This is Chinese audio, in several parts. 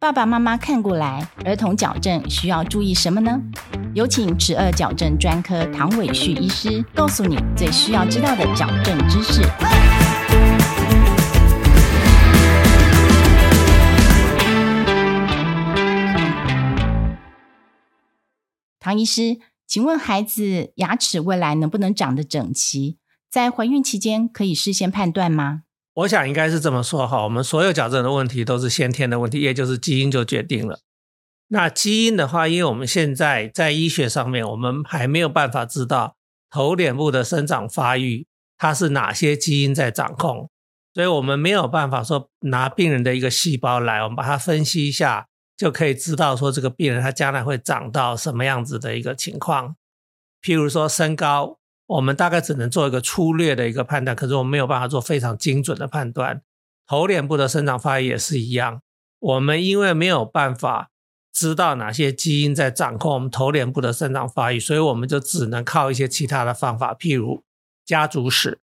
爸爸妈妈看过来，儿童矫正需要注意什么呢？有请齿颚矫正专科唐伟旭医师告诉你最需要知道的矫正知识。唐医师，请问孩子牙齿未来能不能长得整齐？在怀孕期间可以事先判断吗？我想应该是这么说哈，我们所有矫正的问题都是先天的问题，也就是基因就决定了。那基因的话，因为我们现在在医学上面，我们还没有办法知道头脸部的生长发育它是哪些基因在掌控，所以我们没有办法说拿病人的一个细胞来，我们把它分析一下，就可以知道说这个病人他将来会长到什么样子的一个情况。譬如说身高。我们大概只能做一个粗略的一个判断，可是我们没有办法做非常精准的判断。头脸部的生长发育也是一样，我们因为没有办法知道哪些基因在掌控我们头脸部的生长发育，所以我们就只能靠一些其他的方法，譬如家族史。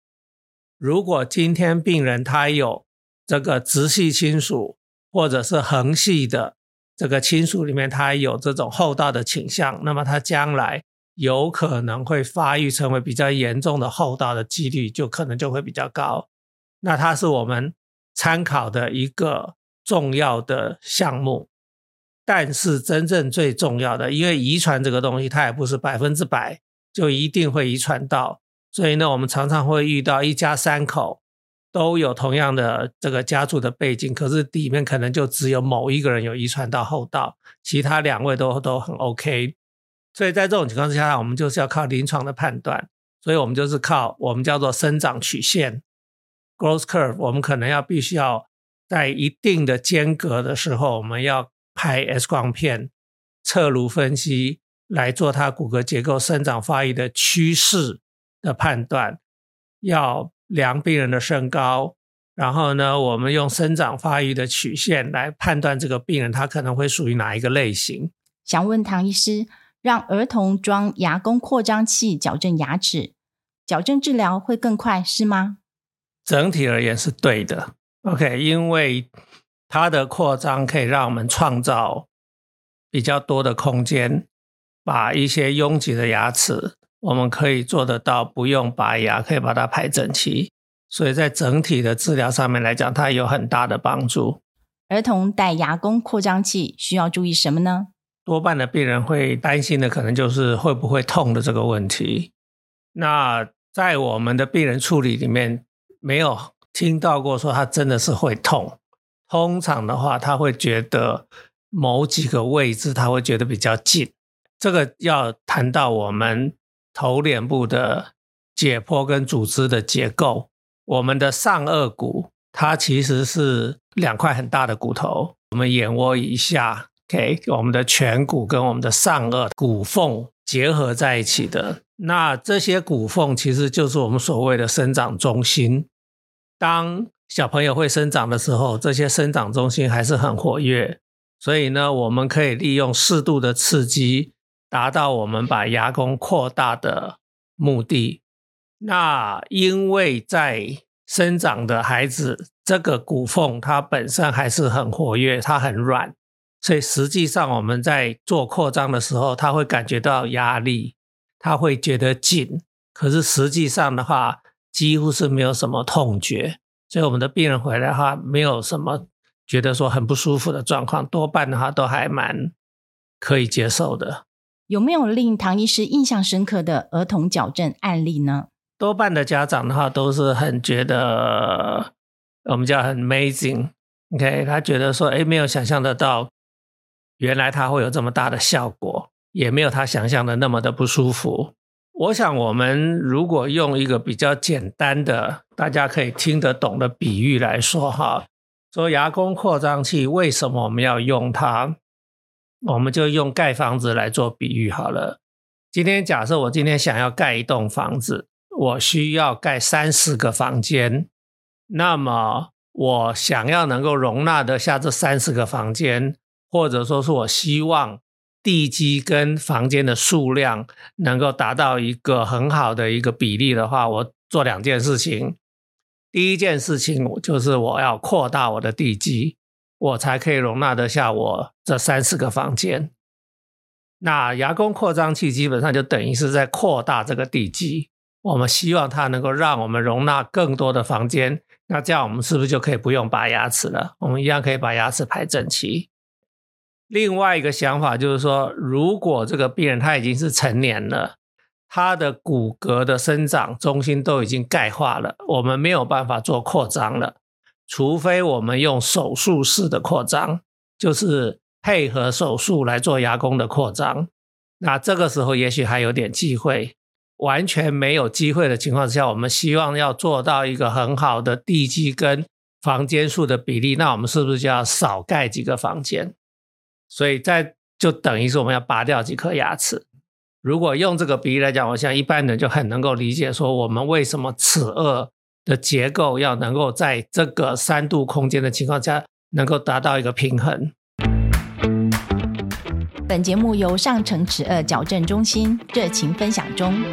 如果今天病人他有这个直系亲属或者是横系的这个亲属里面，他有这种厚道的倾向，那么他将来。有可能会发育成为比较严重的后道的几率就可能就会比较高，那它是我们参考的一个重要的项目。但是真正最重要的，因为遗传这个东西它也不是百分之百就一定会遗传到，所以呢，我们常常会遇到一家三口都有同样的这个家族的背景，可是里面可能就只有某一个人有遗传到后道，其他两位都都很 OK。所以在这种情况之下，我们就是要靠临床的判断，所以我们就是靠我们叫做生长曲线 （growth curve）。我们可能要必须要在一定的间隔的时候，我们要拍 X 光片、侧颅分析来做它骨骼结构生长发育的趋势的判断，要量病人的身高，然后呢，我们用生长发育的曲线来判断这个病人他可能会属于哪一个类型。想问唐医师。让儿童装牙弓扩张器矫正牙齿，矫正治疗会更快，是吗？整体而言是对的。OK，因为它的扩张可以让我们创造比较多的空间，把一些拥挤的牙齿，我们可以做得到不用拔牙，可以把它排整齐。所以在整体的治疗上面来讲，它有很大的帮助。儿童戴牙弓扩张器需要注意什么呢？多半的病人会担心的，可能就是会不会痛的这个问题。那在我们的病人处理里面，没有听到过说他真的是会痛。通常的话，他会觉得某几个位置他会觉得比较近。这个要谈到我们头脸部的解剖跟组织的结构。我们的上颚骨它其实是两块很大的骨头，我们眼窝以下。OK，我们的颧骨跟我们的上颚骨缝结合在一起的，那这些骨缝其实就是我们所谓的生长中心。当小朋友会生长的时候，这些生长中心还是很活跃，所以呢，我们可以利用适度的刺激，达到我们把牙弓扩大的目的。那因为在生长的孩子，这个骨缝它本身还是很活跃，它很软。所以实际上我们在做扩张的时候，他会感觉到压力，他会觉得紧。可是实际上的话，几乎是没有什么痛觉。所以我们的病人回来的话，没有什么觉得说很不舒服的状况，多半的话都还蛮可以接受的。有没有令唐医师印象深刻的儿童矫正案例呢？多半的家长的话都是很觉得我们叫很 amazing，OK，他觉得说，哎，没有想象得到。原来它会有这么大的效果，也没有他想象的那么的不舒服。我想，我们如果用一个比较简单的、大家可以听得懂的比喻来说，哈，说牙弓扩张器为什么我们要用它？我们就用盖房子来做比喻好了。今天假设我今天想要盖一栋房子，我需要盖三十个房间，那么我想要能够容纳得下这三十个房间。或者说是我希望地基跟房间的数量能够达到一个很好的一个比例的话，我做两件事情。第一件事情，就是我要扩大我的地基。我才可以容纳得下我这三四个房间。那牙弓扩张器基本上就等于是在扩大这个地基，我们希望它能够让我们容纳更多的房间。那这样我们是不是就可以不用拔牙齿了？我们一样可以把牙齿排整齐。另外一个想法就是说，如果这个病人他已经是成年了，他的骨骼的生长中心都已经钙化了，我们没有办法做扩张了，除非我们用手术式的扩张，就是配合手术来做牙弓的扩张。那这个时候也许还有点机会。完全没有机会的情况之下，我们希望要做到一个很好的地基跟房间数的比例，那我们是不是就要少盖几个房间？所以在就等于是我们要拔掉几颗牙齿。如果用这个比例来讲，我想一般人就很能够理解说，我们为什么齿颚的结构要能够在这个三度空间的情况下能够达到一个平衡。本节目由上城齿颚矫正中心热情分享中。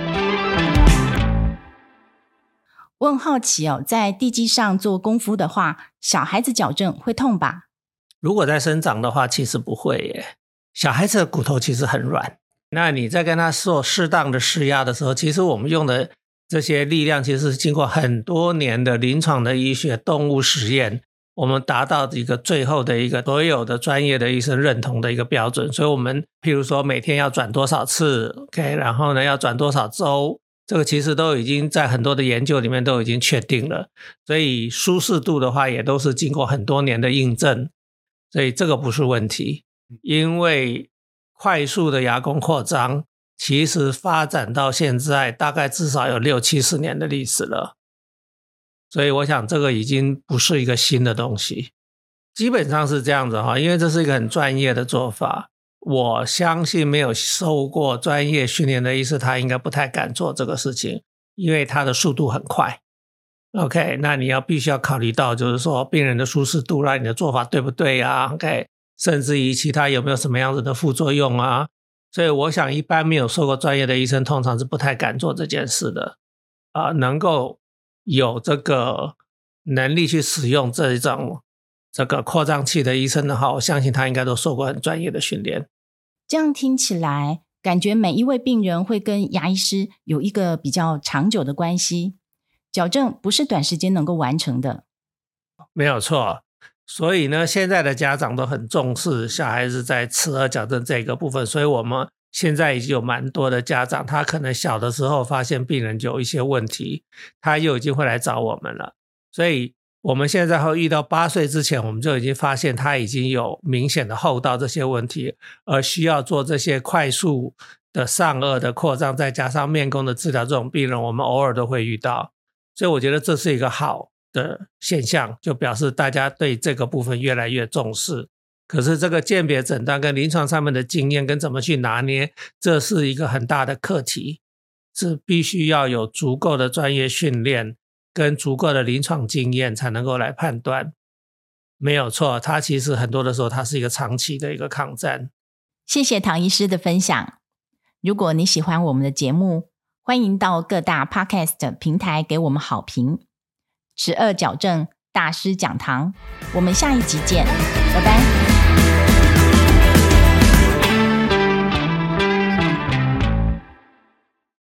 问好奇哦，在地基上做功夫的话，小孩子矫正会痛吧？如果在生长的话，其实不会耶。小孩子的骨头其实很软，那你在跟他做适当的施压的时候，其实我们用的这些力量，其实是经过很多年的临床的医学、动物实验。我们达到一个最后的一个所有的专业的医生认同的一个标准，所以，我们譬如说每天要转多少次，OK，然后呢要转多少周，这个其实都已经在很多的研究里面都已经确定了。所以舒适度的话，也都是经过很多年的印证，所以这个不是问题。因为快速的牙弓扩张，其实发展到现在大概至少有六七十年的历史了。所以我想，这个已经不是一个新的东西，基本上是这样子哈。因为这是一个很专业的做法，我相信没有受过专业训练的医师，他应该不太敢做这个事情，因为他的速度很快。OK，那你要必须要考虑到，就是说病人的舒适度，让你的做法对不对啊？OK，甚至于其他有没有什么样子的副作用啊？所以我想，一般没有受过专业的医生，通常是不太敢做这件事的啊，能够。有这个能力去使用这一种这个扩张器的医生的话，我相信他应该都受过很专业的训练。这样听起来，感觉每一位病人会跟牙医师有一个比较长久的关系。矫正不是短时间能够完成的，没有错。所以呢，现在的家长都很重视小孩子在齿颚矫正这个部分，所以我们。现在已经有蛮多的家长，他可能小的时候发现病人就有一些问题，他又已经会来找我们了。所以，我们现在会遇到八岁之前，我们就已经发现他已经有明显的后道这些问题，而需要做这些快速的上颚的扩张，再加上面弓的治疗。这种病人，我们偶尔都会遇到。所以，我觉得这是一个好的现象，就表示大家对这个部分越来越重视。可是这个鉴别诊断跟临床上面的经验跟怎么去拿捏，这是一个很大的课题，是必须要有足够的专业训练跟足够的临床经验才能够来判断。没有错，它其实很多的时候它是一个长期的一个抗战。谢谢唐医师的分享。如果你喜欢我们的节目，欢迎到各大 Podcast 平台给我们好评。十二矫正大师讲堂，我们下一集见。拜拜。